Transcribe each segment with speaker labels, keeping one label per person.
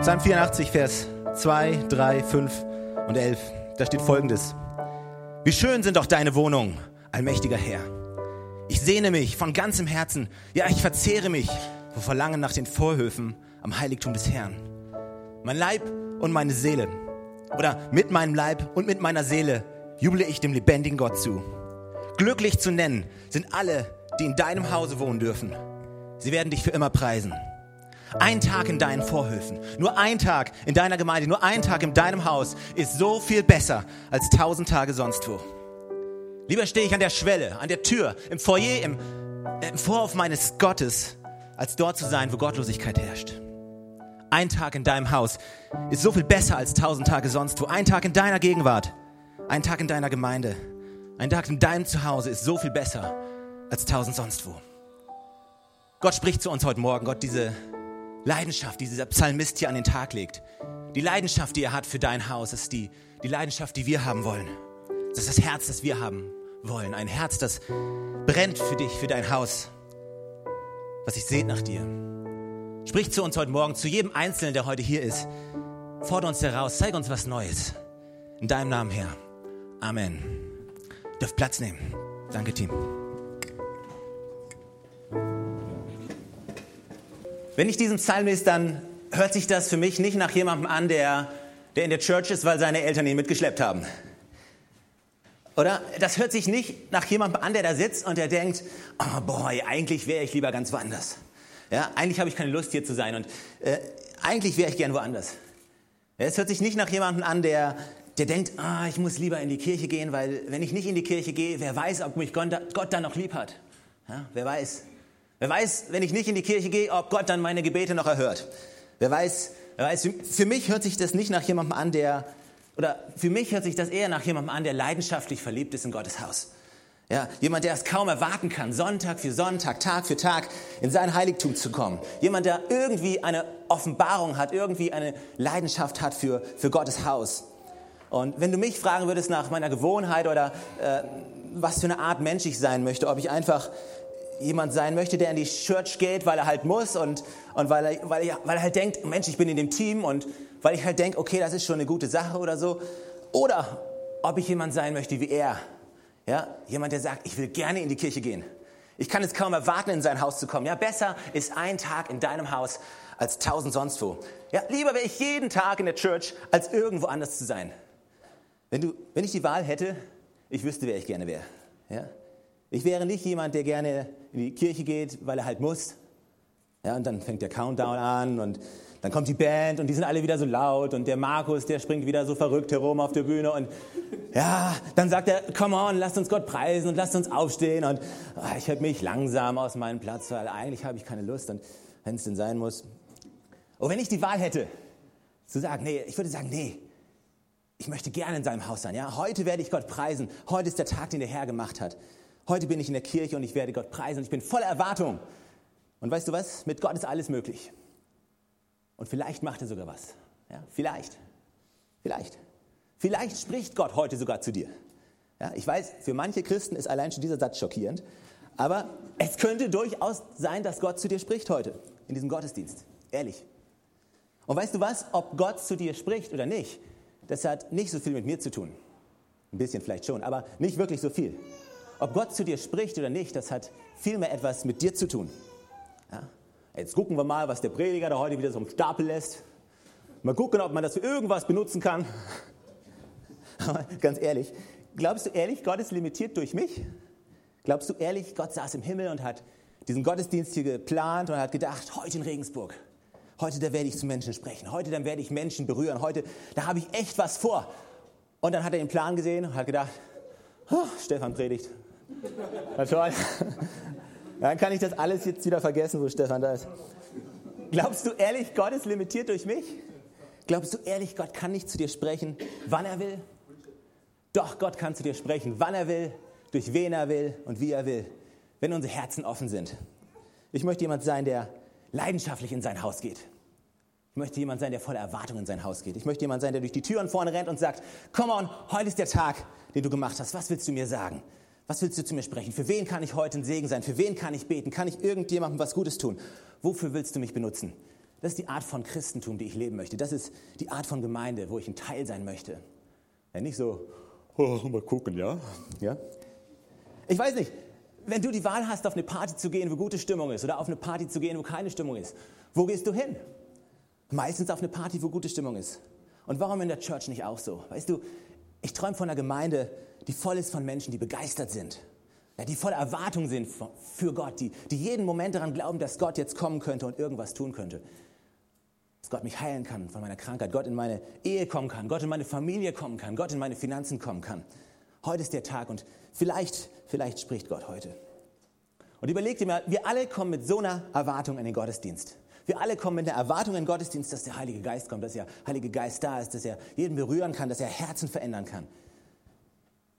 Speaker 1: Psalm 84, Vers 2, 3, 5 und 11. Da steht folgendes. Wie schön sind doch deine Wohnungen, allmächtiger Herr. Ich sehne mich von ganzem Herzen, ja, ich verzehre mich vor Verlangen nach den Vorhöfen am Heiligtum des Herrn. Mein Leib und meine Seele, oder mit meinem Leib und mit meiner Seele juble ich dem lebendigen Gott zu. Glücklich zu nennen sind alle, die in deinem Hause wohnen dürfen. Sie werden dich für immer preisen. Ein Tag in deinen Vorhöfen, nur ein Tag in deiner Gemeinde, nur ein Tag in deinem Haus ist so viel besser als tausend Tage sonst wo. Lieber stehe ich an der Schwelle, an der Tür, im Foyer, im, äh, im Vorhof meines Gottes, als dort zu sein, wo Gottlosigkeit herrscht. Ein Tag in deinem Haus ist so viel besser als tausend Tage sonst wo. Ein Tag in deiner Gegenwart, ein Tag in deiner Gemeinde, ein Tag in deinem Zuhause ist so viel besser als tausend sonst wo. Gott spricht zu uns heute Morgen. Gott, diese Leidenschaft, die dieser Psalmist hier an den Tag legt, die Leidenschaft, die er hat für dein Haus, ist die, die Leidenschaft, die wir haben wollen. Das ist das Herz, das wir haben wollen. Ein Herz, das brennt für dich, für dein Haus, was sich sehnt nach dir. Sprich zu uns heute Morgen, zu jedem Einzelnen, der heute hier ist. Fordere uns heraus, zeig uns was Neues. In deinem Namen, Herr. Amen. Dürft Platz nehmen. Danke, Team. Wenn ich diesen Psalm lese, dann hört sich das für mich nicht nach jemandem an, der, der in der Church ist, weil seine Eltern ihn mitgeschleppt haben. Oder das hört sich nicht nach jemandem an, der da sitzt und der denkt, oh boy, eigentlich wäre ich lieber ganz woanders. Ja, eigentlich habe ich keine Lust hier zu sein und äh, eigentlich wäre ich gern woanders. Ja, es hört sich nicht nach jemandem an, der, der denkt, ah, ich muss lieber in die Kirche gehen, weil wenn ich nicht in die Kirche gehe, wer weiß, ob mich Gott, dann noch lieb hat. Ja, wer weiß. Wer weiß, wenn ich nicht in die Kirche gehe, ob Gott dann meine Gebete noch erhört. Wer weiß, wer weiß, für mich hört sich das nicht nach jemandem an, der, oder für mich hört sich das eher nach jemandem an, der leidenschaftlich verliebt ist in Gottes Haus. Ja, jemand, der es kaum erwarten kann, Sonntag für Sonntag, Tag für Tag in sein Heiligtum zu kommen. Jemand, der irgendwie eine Offenbarung hat, irgendwie eine Leidenschaft hat für, für Gottes Haus. Und wenn du mich fragen würdest nach meiner Gewohnheit oder äh, was für eine Art Mensch ich sein möchte, ob ich einfach jemand sein möchte, der in die Church geht, weil er halt muss und, und weil, er, weil, er, weil er halt denkt, Mensch, ich bin in dem Team und weil ich halt denke, okay, das ist schon eine gute Sache oder so. Oder ob ich jemand sein möchte wie er. Ja, jemand, der sagt, ich will gerne in die Kirche gehen. Ich kann es kaum erwarten, in sein Haus zu kommen. Ja, besser ist ein Tag in deinem Haus als tausend sonst wo. Ja, lieber wäre ich jeden Tag in der Church, als irgendwo anders zu sein. Wenn, du, wenn ich die Wahl hätte, ich wüsste, wer ich gerne wäre. Ja? Ich wäre nicht jemand, der gerne in die Kirche geht, weil er halt muss. Ja, und dann fängt der Countdown an und dann kommt die Band und die sind alle wieder so laut und der Markus, der springt wieder so verrückt herum auf der Bühne und ja, dann sagt er, come on, lasst uns Gott preisen und lasst uns aufstehen und oh, ich hätte mich langsam aus meinem Platz, weil eigentlich habe ich keine Lust und wenn es denn sein muss. Und wenn ich die Wahl hätte, zu sagen, nee, ich würde sagen, nee, ich möchte gerne in seinem Haus sein. Ja, heute werde ich Gott preisen. Heute ist der Tag, den der Herr gemacht hat. Heute bin ich in der Kirche und ich werde Gott preisen und ich bin voller Erwartung. Und weißt du was? Mit Gott ist alles möglich. Und vielleicht macht er sogar was. Ja, vielleicht. Vielleicht. Vielleicht spricht Gott heute sogar zu dir. Ja, ich weiß, für manche Christen ist allein schon dieser Satz schockierend. Aber es könnte durchaus sein, dass Gott zu dir spricht heute, in diesem Gottesdienst. Ehrlich. Und weißt du was? Ob Gott zu dir spricht oder nicht, das hat nicht so viel mit mir zu tun. Ein bisschen vielleicht schon, aber nicht wirklich so viel ob Gott zu dir spricht oder nicht, das hat vielmehr etwas mit dir zu tun. Ja? Jetzt gucken wir mal, was der Prediger da heute wieder so im Stapel lässt. Mal gucken, ob man das für irgendwas benutzen kann. ganz ehrlich, glaubst du ehrlich, Gott ist limitiert durch mich? Glaubst du ehrlich, Gott saß im Himmel und hat diesen Gottesdienst hier geplant und hat gedacht, heute in Regensburg, heute da werde ich zu Menschen sprechen, heute dann werde ich Menschen berühren, heute da habe ich echt was vor. Und dann hat er den Plan gesehen und hat gedacht, oh, Stefan predigt. Dann kann ich das alles jetzt wieder vergessen, wo Stefan da ist. Glaubst du ehrlich, Gott ist limitiert durch mich? Glaubst du ehrlich, Gott kann nicht zu dir sprechen, wann er will? Doch, Gott kann zu dir sprechen, wann er will, durch wen er will und wie er will, wenn unsere Herzen offen sind. Ich möchte jemand sein, der leidenschaftlich in sein Haus geht. Ich möchte jemand sein, der voller Erwartung in sein Haus geht. Ich möchte jemand sein, der durch die Türen vorne rennt und sagt, komm on, heute ist der Tag, den du gemacht hast. Was willst du mir sagen? Was willst du zu mir sprechen? Für wen kann ich heute ein Segen sein? Für wen kann ich beten? Kann ich irgendjemandem was Gutes tun? Wofür willst du mich benutzen? Das ist die Art von Christentum, die ich leben möchte. Das ist die Art von Gemeinde, wo ich ein Teil sein möchte. Ja, nicht so, oh, mal gucken, ja? ja? Ich weiß nicht, wenn du die Wahl hast, auf eine Party zu gehen, wo gute Stimmung ist, oder auf eine Party zu gehen, wo keine Stimmung ist, wo gehst du hin? Meistens auf eine Party, wo gute Stimmung ist. Und warum in der Church nicht auch so? Weißt du, ich träume von einer Gemeinde, die voll ist von Menschen, die begeistert sind, ja, die voller Erwartung sind für Gott, die, die jeden Moment daran glauben, dass Gott jetzt kommen könnte und irgendwas tun könnte. Dass Gott mich heilen kann von meiner Krankheit, Gott in meine Ehe kommen kann, Gott in meine Familie kommen kann, Gott in meine Finanzen kommen kann. Heute ist der Tag und vielleicht, vielleicht spricht Gott heute. Und überleg dir mal, wir alle kommen mit so einer Erwartung in den Gottesdienst. Wir alle kommen mit der Erwartung in den Gottesdienst, dass der Heilige Geist kommt, dass der Heilige Geist da ist, dass er jeden berühren kann, dass er Herzen verändern kann.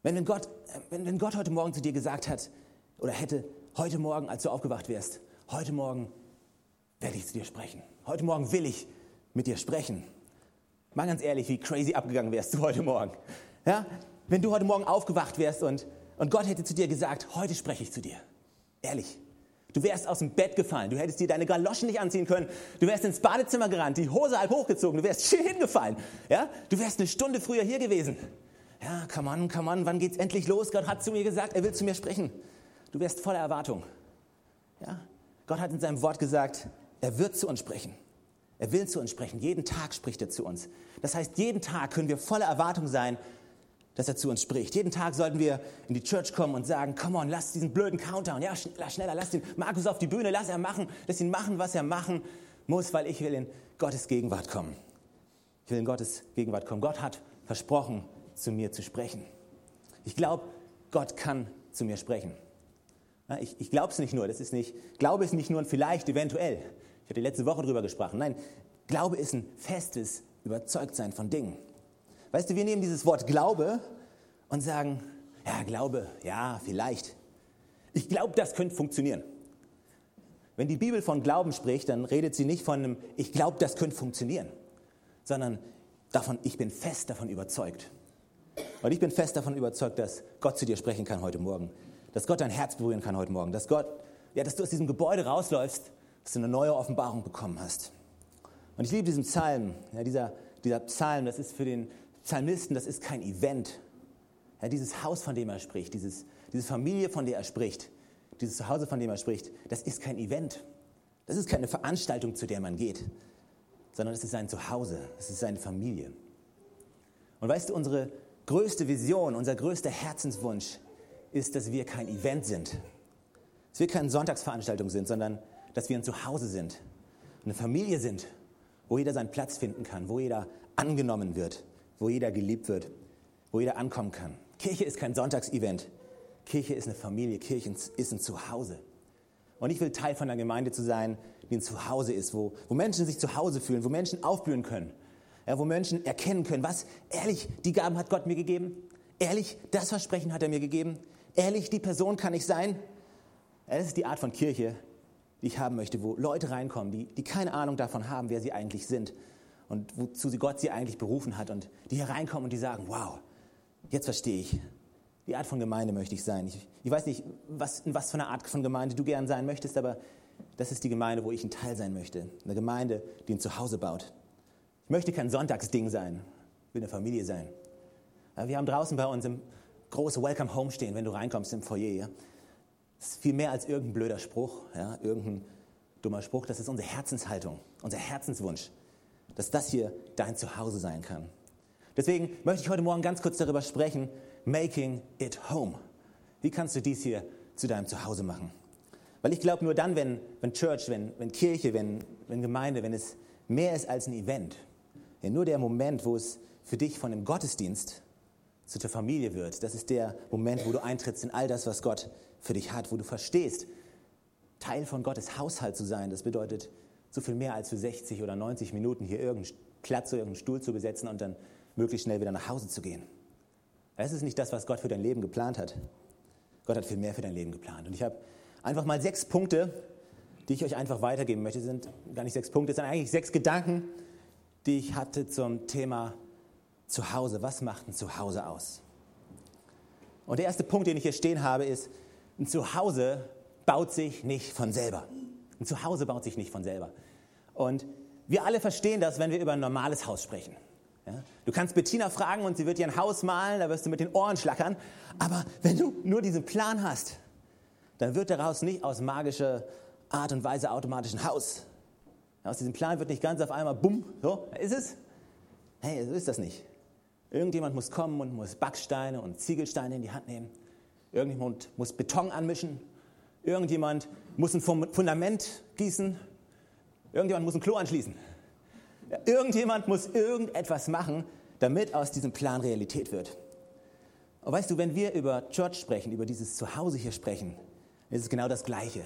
Speaker 1: Wenn, wenn, Gott, wenn, wenn Gott heute Morgen zu dir gesagt hat oder hätte, heute Morgen, als du aufgewacht wärst, heute Morgen werde ich zu dir sprechen. Heute Morgen will ich mit dir sprechen. Mal ganz ehrlich, wie crazy abgegangen wärst du heute Morgen. Ja? Wenn du heute Morgen aufgewacht wärst und, und Gott hätte zu dir gesagt, heute spreche ich zu dir. Ehrlich. Du wärst aus dem Bett gefallen, du hättest dir deine Galoschen nicht anziehen können, du wärst ins Badezimmer gerannt, die Hose halb hochgezogen, du wärst hier hingefallen. Ja? Du wärst eine Stunde früher hier gewesen. Ja, come on, come on, wann geht's endlich los? Gott hat zu mir gesagt, er will zu mir sprechen. Du wärst voller Erwartung. Ja? Gott hat in seinem Wort gesagt, er wird zu uns sprechen. Er will zu uns sprechen. Jeden Tag spricht er zu uns. Das heißt, jeden Tag können wir voller Erwartung sein, dass er zu uns spricht. Jeden Tag sollten wir in die Church kommen und sagen, come on, lass diesen blöden Countdown, ja, schneller, lass den Markus auf die Bühne, lass er machen, lass ihn machen, was er machen muss, weil ich will in Gottes Gegenwart kommen. Ich will in Gottes Gegenwart kommen. Gott hat versprochen, zu mir zu sprechen. Ich glaube, Gott kann zu mir sprechen. Ich, ich glaube es nicht nur, das ist nicht, Glaube ist nicht nur ein vielleicht, eventuell. Ich hatte letzte Woche darüber gesprochen. Nein, Glaube ist ein festes Überzeugtsein von Dingen. Weißt du, wir nehmen dieses Wort Glaube und sagen, ja, Glaube, ja, vielleicht. Ich glaube, das könnte funktionieren. Wenn die Bibel von Glauben spricht, dann redet sie nicht von einem, ich glaube, das könnte funktionieren, sondern davon, ich bin fest davon überzeugt. Und ich bin fest davon überzeugt, dass Gott zu dir sprechen kann heute Morgen, dass Gott dein Herz berühren kann heute Morgen, dass Gott, ja, dass du aus diesem Gebäude rausläufst, dass du eine neue Offenbarung bekommen hast. Und ich liebe diesen Psalm, ja, dieser, dieser Psalm, das ist für den Psalmisten, das ist kein Event. Ja, dieses Haus, von dem er spricht, dieses, diese Familie, von der er spricht, dieses Zuhause, von dem er spricht, das ist kein Event. Das ist keine Veranstaltung, zu der man geht, sondern es ist sein Zuhause, es ist seine Familie. Und weißt du, unsere größte Vision, unser größter Herzenswunsch ist, dass wir kein Event sind. Dass wir keine Sonntagsveranstaltung sind, sondern dass wir ein Zuhause sind. Eine Familie sind, wo jeder seinen Platz finden kann, wo jeder angenommen wird, wo jeder geliebt wird, wo jeder ankommen kann. Kirche ist kein Sonntagsevent. Kirche ist eine Familie, Kirche ist ein Zuhause. Und ich will Teil von einer Gemeinde zu sein, die ein Zuhause ist, wo, wo Menschen sich zu Hause fühlen, wo Menschen aufblühen können, ja, wo Menschen erkennen können, was, ehrlich, die Gaben hat Gott mir gegeben, ehrlich, das Versprechen hat er mir gegeben, ehrlich, die Person kann ich sein. Das ist die Art von Kirche, die ich haben möchte, wo Leute reinkommen, die, die keine Ahnung davon haben, wer sie eigentlich sind und wozu sie Gott sie eigentlich berufen hat und die hier reinkommen und die sagen, wow, jetzt verstehe ich. Die Art von Gemeinde möchte ich sein. Ich, ich weiß nicht, was, in was für eine Art von Gemeinde du gern sein möchtest, aber das ist die Gemeinde, wo ich ein Teil sein möchte. Eine Gemeinde, die ein Zuhause baut. Ich möchte kein Sonntagsding sein, ich will eine Familie sein. Wir haben draußen bei uns im großen Welcome Home stehen, wenn du reinkommst im Foyer. Das ist viel mehr als irgendein blöder Spruch, ja? irgendein dummer Spruch. Das ist unsere Herzenshaltung, unser Herzenswunsch dass das hier dein Zuhause sein kann. Deswegen möchte ich heute Morgen ganz kurz darüber sprechen, making it home. Wie kannst du dies hier zu deinem Zuhause machen? Weil ich glaube, nur dann, wenn, wenn Church, wenn, wenn Kirche, wenn, wenn Gemeinde, wenn es mehr ist als ein Event, ja, nur der Moment, wo es für dich von dem Gottesdienst zu der Familie wird, das ist der Moment, wo du eintrittst in all das, was Gott für dich hat, wo du verstehst, Teil von Gottes Haushalt zu sein. Das bedeutet, so viel mehr als für 60 oder 90 Minuten hier irgendeinen Platz oder irgendeinen Stuhl zu besetzen und dann möglichst schnell wieder nach Hause zu gehen. Das ist nicht das, was Gott für dein Leben geplant hat. Gott hat viel mehr für dein Leben geplant. Und ich habe einfach mal sechs Punkte, die ich euch einfach weitergeben möchte. Das sind gar nicht sechs Punkte, es sind eigentlich sechs Gedanken, die ich hatte zum Thema Zuhause. Was macht ein Zuhause aus? Und der erste Punkt, den ich hier stehen habe, ist, ein Zuhause baut sich nicht von selber. Ein Zuhause baut sich nicht von selber. Und wir alle verstehen das, wenn wir über ein normales Haus sprechen. Ja? Du kannst Bettina fragen und sie wird dir ein Haus malen, da wirst du mit den Ohren schlackern. Aber wenn du nur diesen Plan hast, dann wird daraus nicht aus magischer Art und Weise automatisch ein Haus. Aus diesem Plan wird nicht ganz auf einmal, bumm, so, ist es? Hey, so ist das nicht. Irgendjemand muss kommen und muss Backsteine und Ziegelsteine in die Hand nehmen. Irgendjemand muss Beton anmischen. Irgendjemand muss ein Fundament gießen. Irgendjemand muss ein Klo anschließen. Irgendjemand muss irgendetwas machen, damit aus diesem Plan Realität wird. Und weißt du, wenn wir über Church sprechen, über dieses Zuhause hier sprechen, ist es genau das Gleiche.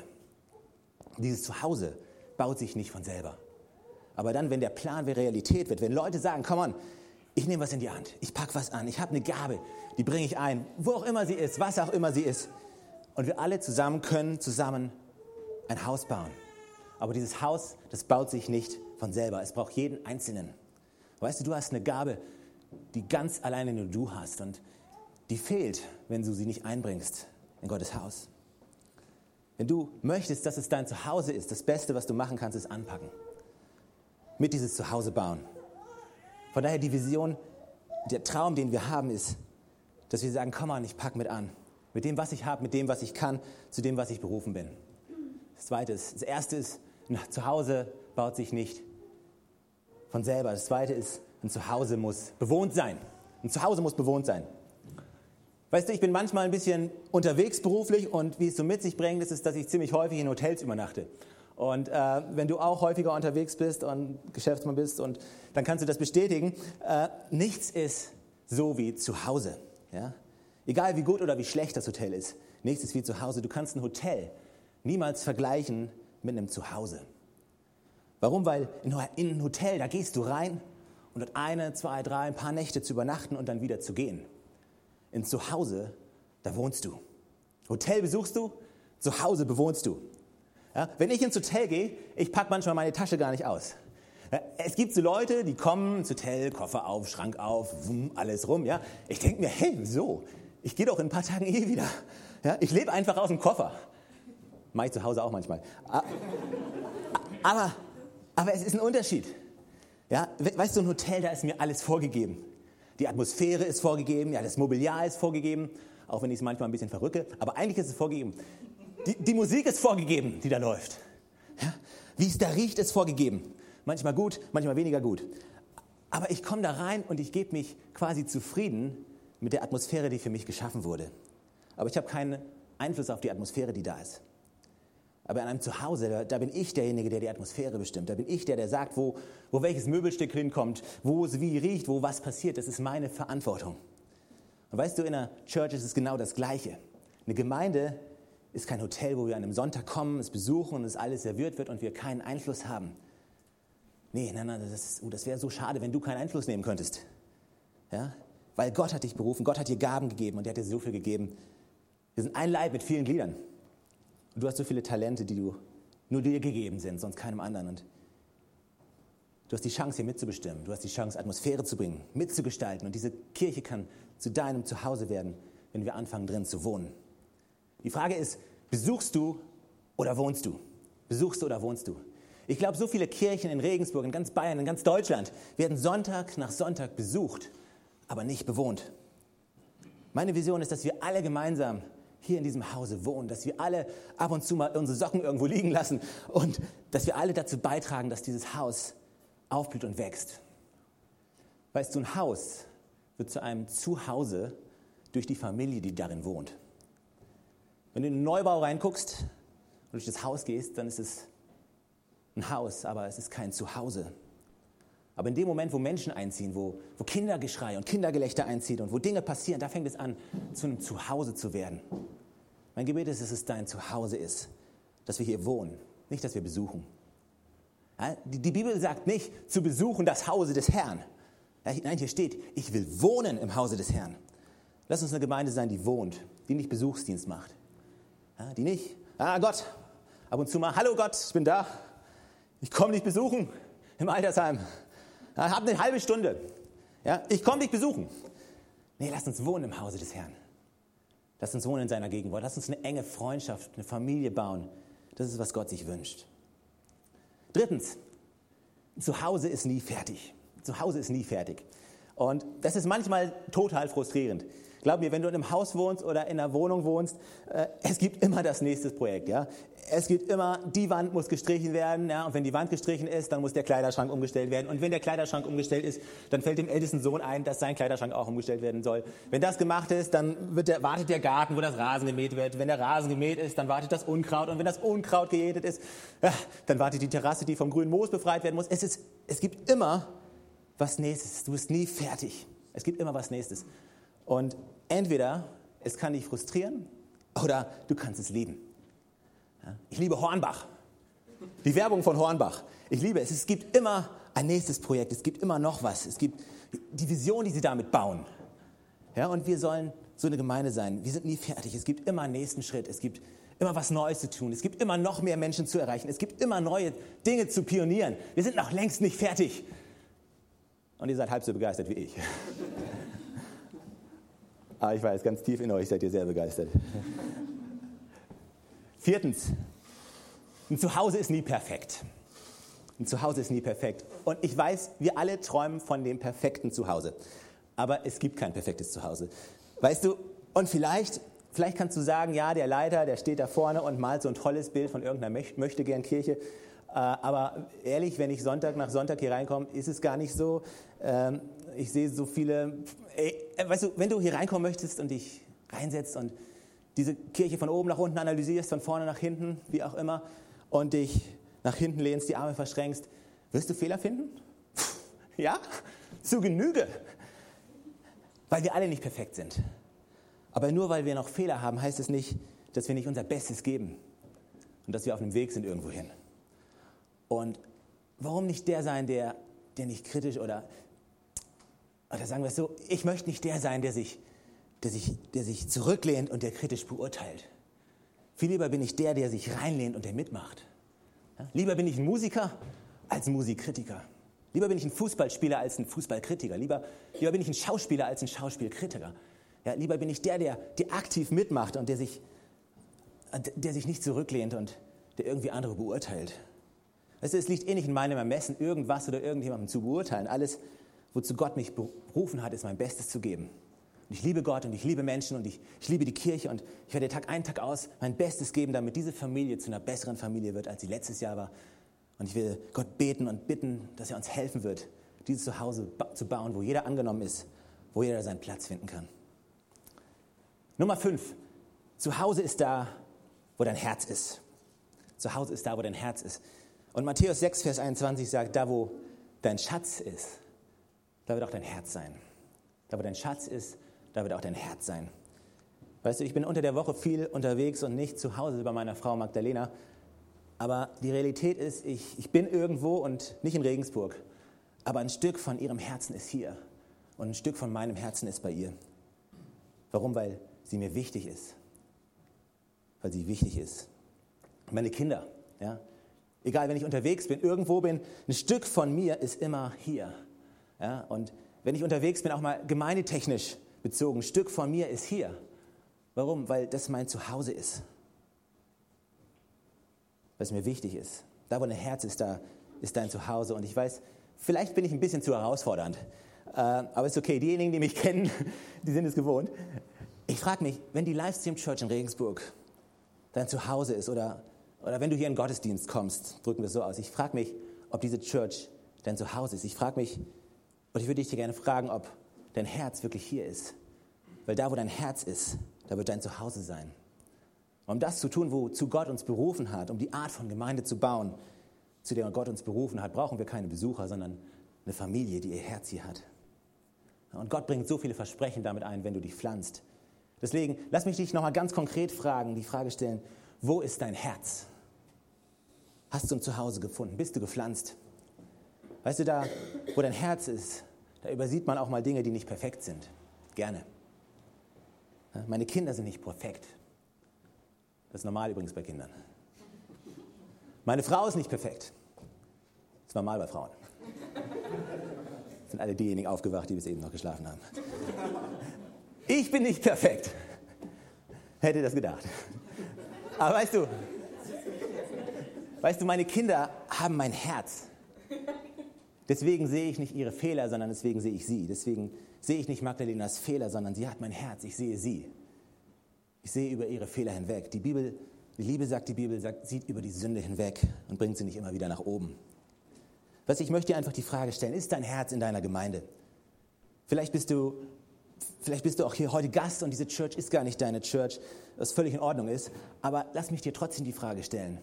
Speaker 1: Dieses Zuhause baut sich nicht von selber. Aber dann, wenn der Plan Realität wird, wenn Leute sagen, komm on, ich nehme was in die Hand, ich packe was an, ich habe eine Gabe, die bringe ich ein, wo auch immer sie ist, was auch immer sie ist. Und wir alle zusammen können zusammen ein Haus bauen. Aber dieses Haus, das baut sich nicht von selber. Es braucht jeden Einzelnen. Weißt du, du hast eine Gabe, die ganz alleine nur du hast und die fehlt, wenn du sie nicht einbringst in Gottes Haus. Wenn du möchtest, dass es dein Zuhause ist, das Beste, was du machen kannst, ist anpacken. Mit dieses Zuhause bauen. Von daher die Vision, der Traum, den wir haben, ist, dass wir sagen, komm an, ich pack mit an. Mit dem, was ich habe, mit dem, was ich kann, zu dem, was ich berufen bin. Das Zweite ist, das Erste ist, ein Zuhause baut sich nicht von selber. Das Zweite ist, ein Zuhause muss bewohnt sein. Ein Zuhause muss bewohnt sein. Weißt du, ich bin manchmal ein bisschen unterwegs beruflich und wie es so mit sich bringt, ist dass ich ziemlich häufig in Hotels übernachte. Und äh, wenn du auch häufiger unterwegs bist und Geschäftsmann bist, und dann kannst du das bestätigen. Äh, nichts ist so wie zu Hause. Ja? Egal wie gut oder wie schlecht das Hotel ist, nichts ist wie zu Hause. Du kannst ein Hotel niemals vergleichen mit einem Zuhause. Warum? Weil in ein Hotel, da gehst du rein und dort eine, zwei, drei, ein paar Nächte zu übernachten und dann wieder zu gehen. In Zuhause, da wohnst du. Hotel besuchst du, zu Hause bewohnst du. Ja, wenn ich ins Hotel gehe, ich packe manchmal meine Tasche gar nicht aus. Ja, es gibt so Leute, die kommen ins Hotel, Koffer auf, Schrank auf, wumm, alles rum. Ja. Ich denke mir, hey, so, ich gehe doch in ein paar Tagen eh wieder. Ja, ich lebe einfach aus dem Koffer. Mache ich zu Hause auch manchmal. Aber, aber es ist ein Unterschied. Ja, weißt du, ein Hotel, da ist mir alles vorgegeben. Die Atmosphäre ist vorgegeben, ja, das Mobiliar ist vorgegeben, auch wenn ich es manchmal ein bisschen verrücke, aber eigentlich ist es vorgegeben. Die, die Musik ist vorgegeben, die da läuft. Ja, wie es da riecht, ist vorgegeben. Manchmal gut, manchmal weniger gut. Aber ich komme da rein und ich gebe mich quasi zufrieden mit der Atmosphäre, die für mich geschaffen wurde. Aber ich habe keinen Einfluss auf die Atmosphäre, die da ist. Aber in einem Zuhause, da, da, bin ich derjenige, der die Atmosphäre bestimmt. Da bin ich der, der sagt, wo, wo welches Möbelstück hinkommt, wo es wie riecht, wo was passiert. Das ist meine Verantwortung. Und weißt du, in einer Church ist es genau das Gleiche. Eine Gemeinde ist kein Hotel, wo wir an einem Sonntag kommen, es besuchen und es alles serviert wird und wir keinen Einfluss haben. Nee, nein, nein, das, oh, das wäre so schade, wenn du keinen Einfluss nehmen könntest. Ja? Weil Gott hat dich berufen, Gott hat dir Gaben gegeben und er hat dir so viel gegeben. Wir sind ein Leib mit vielen Gliedern. Du hast so viele Talente, die du nur dir gegeben sind, sonst keinem anderen. Und du hast die Chance, hier mitzubestimmen. Du hast die Chance, Atmosphäre zu bringen, mitzugestalten. Und diese Kirche kann zu deinem Zuhause werden, wenn wir anfangen, drin zu wohnen. Die Frage ist, besuchst du oder wohnst du? Besuchst du oder wohnst du? Ich glaube, so viele Kirchen in Regensburg, in ganz Bayern, in ganz Deutschland werden Sonntag nach Sonntag besucht, aber nicht bewohnt. Meine Vision ist, dass wir alle gemeinsam hier in diesem Hause wohnen, dass wir alle ab und zu mal unsere Socken irgendwo liegen lassen und dass wir alle dazu beitragen, dass dieses Haus aufblüht und wächst. Weißt du, ein Haus wird zu einem Zuhause durch die Familie, die darin wohnt. Wenn du in den Neubau reinguckst und durch das Haus gehst, dann ist es ein Haus, aber es ist kein Zuhause. Aber in dem Moment, wo Menschen einziehen, wo, wo Kindergeschrei und Kindergelächter einzieht und wo Dinge passieren, da fängt es an, zu einem Zuhause zu werden. Mein Gebet ist, dass es dein Zuhause ist, dass wir hier wohnen, nicht, dass wir besuchen. Die, Bibel sagt nicht, zu besuchen das Hause des Herrn. Nein, hier steht, ich will wohnen im Hause des Herrn. Lass uns eine Gemeinde sein, die wohnt, die nicht Besuchsdienst macht. Die nicht, ah Gott, ab und zu mal, hallo Gott, ich bin da. Ich komme dich besuchen im Altersheim. Hab eine halbe Stunde. Ja, ich komme dich besuchen. Nee, lass uns wohnen im Hause des Herrn. Lass uns wohnen in seiner Gegenwart. Lass uns eine enge Freundschaft, eine Familie bauen. Das ist, was Gott sich wünscht. Drittens, zu Hause ist nie fertig. Zu Hause ist nie fertig. Und das ist manchmal total frustrierend. Glaub mir, wenn du in einem Haus wohnst oder in einer Wohnung wohnst, äh, es gibt immer das nächste Projekt. Ja? Es gibt immer, die Wand muss gestrichen werden. Ja? Und wenn die Wand gestrichen ist, dann muss der Kleiderschrank umgestellt werden. Und wenn der Kleiderschrank umgestellt ist, dann fällt dem ältesten Sohn ein, dass sein Kleiderschrank auch umgestellt werden soll. Wenn das gemacht ist, dann der, wartet der Garten, wo das Rasen gemäht wird. Wenn der Rasen gemäht ist, dann wartet das Unkraut. Und wenn das Unkraut gejätet ist, ja, dann wartet die Terrasse, die vom grünen Moos befreit werden muss. Es, ist, es gibt immer was Nächstes. Du bist nie fertig. Es gibt immer was Nächstes. Und entweder es kann dich frustrieren oder du kannst es lieben. Ich liebe Hornbach. Die Werbung von Hornbach. Ich liebe es. Es gibt immer ein nächstes Projekt. Es gibt immer noch was. Es gibt die Vision, die sie damit bauen. Ja, und wir sollen so eine Gemeinde sein. Wir sind nie fertig. Es gibt immer einen nächsten Schritt. Es gibt immer was Neues zu tun. Es gibt immer noch mehr Menschen zu erreichen. Es gibt immer neue Dinge zu pionieren. Wir sind noch längst nicht fertig. Und ihr seid halb so begeistert wie ich. Aber ich weiß, ganz tief in euch seid ihr sehr begeistert. Viertens, ein Zuhause ist nie perfekt. Ein Zuhause ist nie perfekt. Und ich weiß, wir alle träumen von dem perfekten Zuhause. Aber es gibt kein perfektes Zuhause. Weißt du, und vielleicht, vielleicht kannst du sagen, ja, der Leiter, der steht da vorne und malt so ein tolles Bild von irgendeiner Möchtegern-Kirche. Äh, aber ehrlich, wenn ich Sonntag nach Sonntag hier reinkomme, ist es gar nicht so. Ich sehe so viele, ey, äh, weißt du, wenn du hier reinkommen möchtest und dich reinsetzt und diese Kirche von oben nach unten analysierst, von vorne nach hinten, wie auch immer, und dich nach hinten lehnst, die Arme verschränkst, wirst du Fehler finden? Ja, zu Genüge. Weil wir alle nicht perfekt sind. Aber nur weil wir noch Fehler haben, heißt es nicht, dass wir nicht unser Bestes geben und dass wir auf einem Weg sind irgendwo hin. Und warum nicht der sein, der, der nicht kritisch oder oder sagen wir es so, ich möchte nicht der sein, der sich, der sich, der sich zurücklehnt und der kritisch beurteilt. Viel lieber bin ich der, der sich reinlehnt und der mitmacht. Ja? Lieber bin ich ein Musiker als ein Musikkritiker. Lieber bin ich ein Fußballspieler als ein Fußballkritiker. Lieber, lieber bin ich ein Schauspieler als ein Schauspielkritiker. Ja, lieber bin ich der, der, der aktiv mitmacht und der sich, der sich nicht zurücklehnt und der irgendwie andere beurteilt. Es liegt eh nicht in meinem Ermessen, irgendwas oder irgendjemandem zu beurteilen. Alles, wozu Gott mich berufen hat, ist mein Bestes zu geben. Und ich liebe Gott und ich liebe Menschen und ich, ich liebe die Kirche und ich werde Tag ein, Tag aus mein Bestes geben, damit diese Familie zu einer besseren Familie wird, als sie letztes Jahr war. Und ich will Gott beten und bitten, dass er uns helfen wird, dieses Zuhause zu bauen, wo jeder angenommen ist, wo jeder seinen Platz finden kann. Nummer fünf. Zuhause ist da, wo dein Herz ist. Zuhause ist da, wo dein Herz ist. Und Matthäus 6, Vers 21 sagt, da wo dein Schatz ist, da wird auch dein Herz sein. Da, wo dein Schatz ist, da wird auch dein Herz sein. Weißt du, ich bin unter der Woche viel unterwegs und nicht zu Hause bei meiner Frau Magdalena. Aber die Realität ist, ich, ich bin irgendwo und nicht in Regensburg. Aber ein Stück von ihrem Herzen ist hier. Und ein Stück von meinem Herzen ist bei ihr. Warum? Weil sie mir wichtig ist. Weil sie wichtig ist. Meine Kinder, ja. Egal, wenn ich unterwegs bin, irgendwo bin, ein Stück von mir ist immer hier. Ja, und wenn ich unterwegs bin, auch mal gemeindetechnisch bezogen, ein Stück von mir ist hier. Warum? Weil das mein Zuhause ist. Was mir wichtig ist. Da, wo dein Herz ist, da ist dein Zuhause. Und ich weiß, vielleicht bin ich ein bisschen zu herausfordernd. Äh, aber ist okay. Diejenigen, die mich kennen, die sind es gewohnt. Ich frage mich, wenn die Livestream Church in Regensburg dein Zuhause ist oder, oder wenn du hier in den Gottesdienst kommst, drücken wir es so aus. Ich frage mich, ob diese Church dein Zuhause ist. Ich frage mich, und ich würde dich gerne fragen, ob dein Herz wirklich hier ist. Weil da, wo dein Herz ist, da wird dein Zuhause sein. Um das zu tun, wozu Gott uns berufen hat, um die Art von Gemeinde zu bauen, zu der Gott uns berufen hat, brauchen wir keine Besucher, sondern eine Familie, die ihr Herz hier hat. Und Gott bringt so viele Versprechen damit ein, wenn du dich pflanzt. Deswegen, lass mich dich nochmal ganz konkret fragen, die Frage stellen, wo ist dein Herz? Hast du ein Zuhause gefunden? Bist du gepflanzt? Weißt du, da, wo dein Herz ist, da übersieht man auch mal Dinge, die nicht perfekt sind. Gerne. Meine Kinder sind nicht perfekt. Das ist normal übrigens bei Kindern. Meine Frau ist nicht perfekt. Das ist normal bei Frauen. Das sind alle diejenigen aufgewacht, die bis eben noch geschlafen haben. Ich bin nicht perfekt. Hätte das gedacht. Aber weißt du, weißt du, meine Kinder haben mein Herz. Deswegen sehe ich nicht ihre Fehler, sondern deswegen sehe ich sie. Deswegen sehe ich nicht Magdalenas Fehler, sondern sie hat mein Herz. Ich sehe sie. Ich sehe über ihre Fehler hinweg. Die Bibel, die Liebe sagt, die Bibel sagt, sieht über die Sünde hinweg und bringt sie nicht immer wieder nach oben. Was ich möchte dir einfach die Frage stellen, ist dein Herz in deiner Gemeinde? Vielleicht bist du, vielleicht bist du auch hier heute Gast und diese Church ist gar nicht deine Church, was völlig in Ordnung ist. Aber lass mich dir trotzdem die Frage stellen.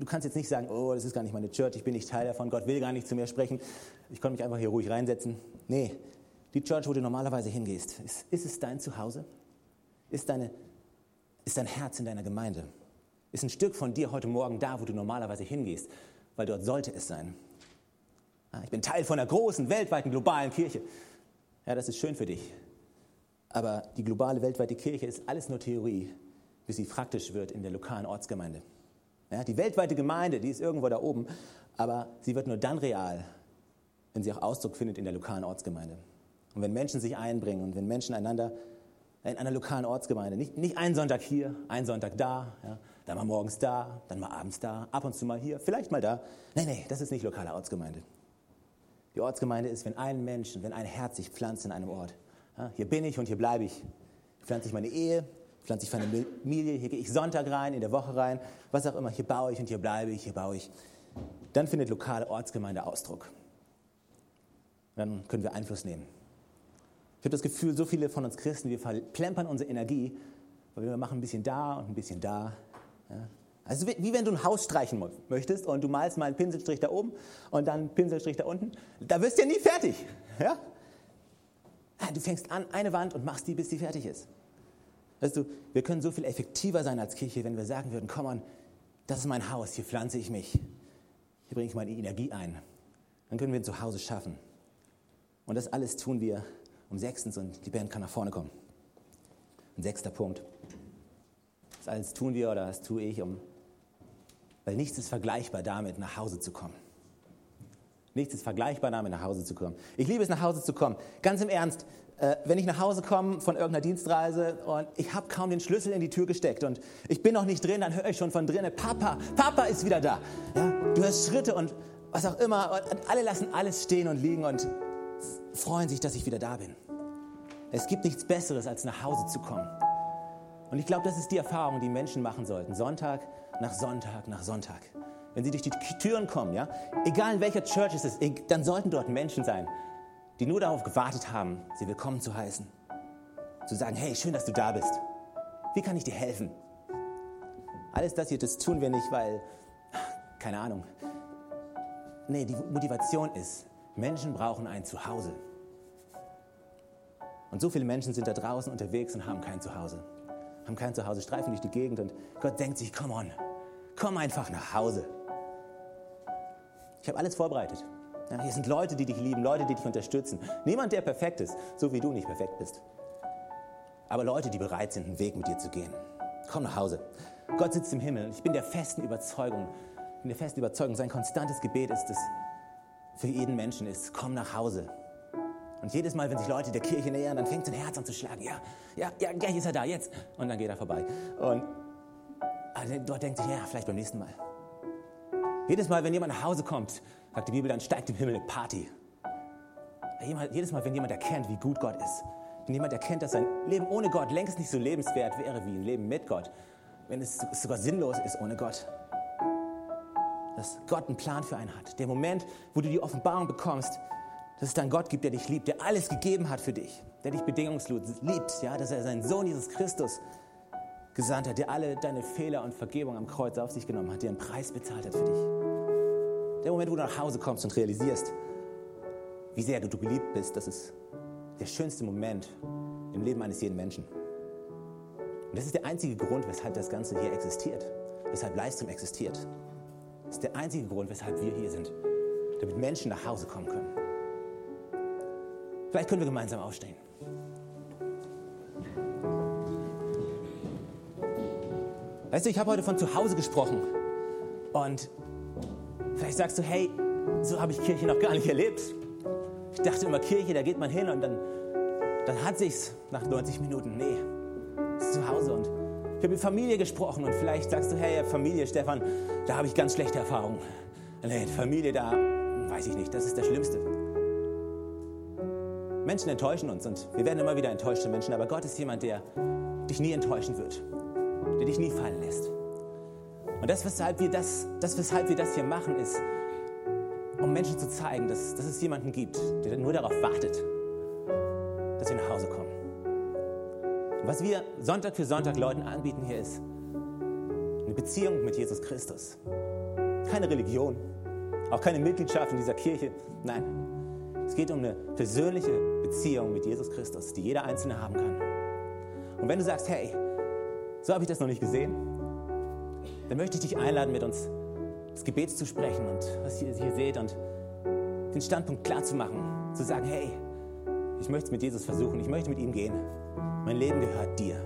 Speaker 1: Du kannst jetzt nicht sagen, oh, das ist gar nicht meine Church, ich bin nicht Teil davon, Gott will gar nicht zu mir sprechen, ich konnte mich einfach hier ruhig reinsetzen. Nee, die Church, wo du normalerweise hingehst, ist, ist es dein Zuhause? Ist, deine, ist dein Herz in deiner Gemeinde? Ist ein Stück von dir heute Morgen da, wo du normalerweise hingehst? Weil dort sollte es sein. Ich bin Teil von einer großen, weltweiten, globalen Kirche. Ja, das ist schön für dich. Aber die globale, weltweite Kirche ist alles nur Theorie, bis sie praktisch wird in der lokalen Ortsgemeinde. Ja, die weltweite Gemeinde, die ist irgendwo da oben, aber sie wird nur dann real, wenn sie auch Ausdruck findet in der lokalen Ortsgemeinde. Und wenn Menschen sich einbringen und wenn Menschen einander in einer lokalen Ortsgemeinde, nicht, nicht einen Sonntag hier, einen Sonntag da, ja, dann mal morgens da, dann mal abends da, ab und zu mal hier, vielleicht mal da. Nein, nein, das ist nicht lokale Ortsgemeinde. Die Ortsgemeinde ist, wenn ein Mensch, wenn ein Herz sich pflanzt in einem Ort. Ja, hier bin ich und hier bleibe ich. Pflanze ich meine Ehe, pflanze ich Familie, hier gehe ich Sonntag rein, in der Woche rein, was auch immer, hier baue ich und hier bleibe ich, hier baue ich. Dann findet lokale Ortsgemeinde Ausdruck. Dann können wir Einfluss nehmen. Ich habe das Gefühl, so viele von uns Christen, wir verplempern unsere Energie, weil wir machen ein bisschen da und ein bisschen da. Also wie, wenn du ein Haus streichen möchtest und du malst mal einen Pinselstrich da oben und dann einen Pinselstrich da unten. Da wirst du ja nie fertig. Ja? Du fängst an, eine Wand und machst die, bis die fertig ist. Weißt du, wir können so viel effektiver sein als Kirche, wenn wir sagen würden, komm on, das ist mein Haus, hier pflanze ich mich, hier bringe ich meine Energie ein. Dann können wir ein Zuhause schaffen. Und das alles tun wir um sechstens und die Band kann nach vorne kommen. Ein sechster Punkt. Das alles tun wir oder das tue ich, um, weil nichts ist vergleichbar damit, nach Hause zu kommen. Nichts ist vergleichbar damit, nach Hause zu kommen. Ich liebe es, nach Hause zu kommen. Ganz im Ernst, äh, wenn ich nach Hause komme von irgendeiner Dienstreise und ich habe kaum den Schlüssel in die Tür gesteckt und ich bin noch nicht drin, dann höre ich schon von drinnen, Papa, Papa ist wieder da. Ja, du hörst Schritte und was auch immer und alle lassen alles stehen und liegen und freuen sich, dass ich wieder da bin. Es gibt nichts Besseres, als nach Hause zu kommen. Und ich glaube, das ist die Erfahrung, die Menschen machen sollten. Sonntag nach Sonntag nach Sonntag. Wenn sie durch die Türen kommen, ja, egal in welcher Church es ist, dann sollten dort Menschen sein, die nur darauf gewartet haben, sie willkommen zu heißen. Zu sagen, hey, schön, dass du da bist. Wie kann ich dir helfen? Alles das hier, das tun wir nicht, weil, keine Ahnung. Nee, die Motivation ist, Menschen brauchen ein Zuhause. Und so viele Menschen sind da draußen unterwegs und haben kein Zuhause. Haben kein Zuhause, streifen durch die Gegend und Gott denkt sich, komm on, komm einfach nach Hause. Ich habe alles vorbereitet. Hier sind Leute, die dich lieben, Leute, die dich unterstützen. Niemand, der perfekt ist, so wie du nicht perfekt bist. Aber Leute, die bereit sind, einen Weg mit dir zu gehen. Komm nach Hause. Gott sitzt im Himmel. Ich bin der festen Überzeugung, bin der festen Überzeugung, sein konstantes Gebet ist es für jeden Menschen ist, komm nach Hause. Und jedes Mal, wenn sich Leute der Kirche nähern, dann fängt sein Herz an zu schlagen. Ja, ja, ja, gleich ist er da, jetzt. Und dann geht er vorbei. Und dort denkt sich, ja, vielleicht beim nächsten Mal. Jedes Mal, wenn jemand nach Hause kommt, sagt die Bibel, dann steigt im Himmel eine Party. Jedes Mal, wenn jemand erkennt, wie gut Gott ist, wenn jemand erkennt, dass sein Leben ohne Gott längst nicht so lebenswert wäre wie ein Leben mit Gott, wenn es sogar sinnlos ist ohne Gott, dass Gott einen Plan für einen hat. Der Moment, wo du die Offenbarung bekommst, dass es dann Gott gibt, der dich liebt, der alles gegeben hat für dich, der dich bedingungslos liebt, ja, dass er seinen Sohn Jesus Christus gesandt hat, der alle deine Fehler und Vergebung am Kreuz auf sich genommen hat, der einen Preis bezahlt hat für dich. Der Moment, wo du nach Hause kommst und realisierst, wie sehr du geliebt bist, das ist der schönste Moment im Leben eines jeden Menschen. Und das ist der einzige Grund, weshalb das Ganze hier existiert, weshalb Leistung existiert. Das ist der einzige Grund, weshalb wir hier sind, damit Menschen nach Hause kommen können. Vielleicht können wir gemeinsam aufstehen. Weißt du, ich habe heute von zu Hause gesprochen. Und vielleicht sagst du, hey, so habe ich Kirche noch gar nicht erlebt. Ich dachte immer, Kirche, da geht man hin und dann, dann hat sich's nach 90 Minuten. Nee, ist zu Hause. Und ich habe mit Familie gesprochen und vielleicht sagst du, hey, Familie, Stefan, da habe ich ganz schlechte Erfahrungen. Nee, Familie, da weiß ich nicht, das ist das Schlimmste. Menschen enttäuschen uns und wir werden immer wieder enttäuschte Menschen, aber Gott ist jemand, der dich nie enttäuschen wird, der dich nie fallen lässt. Und das, weshalb wir das, das, weshalb wir das hier machen, ist, um Menschen zu zeigen, dass, dass es jemanden gibt, der nur darauf wartet, dass wir nach Hause kommen. Und was wir Sonntag für Sonntag Leuten anbieten hier ist eine Beziehung mit Jesus Christus. Keine Religion, auch keine Mitgliedschaft in dieser Kirche. Nein, es geht um eine persönliche Beziehung mit Jesus Christus, die jeder Einzelne haben kann. Und wenn du sagst, hey, so habe ich das noch nicht gesehen, dann möchte ich dich einladen, mit uns das Gebet zu sprechen und was ihr hier seht und den Standpunkt klar zu machen, zu sagen, hey, ich möchte es mit Jesus versuchen, ich möchte mit ihm gehen. Mein Leben gehört dir.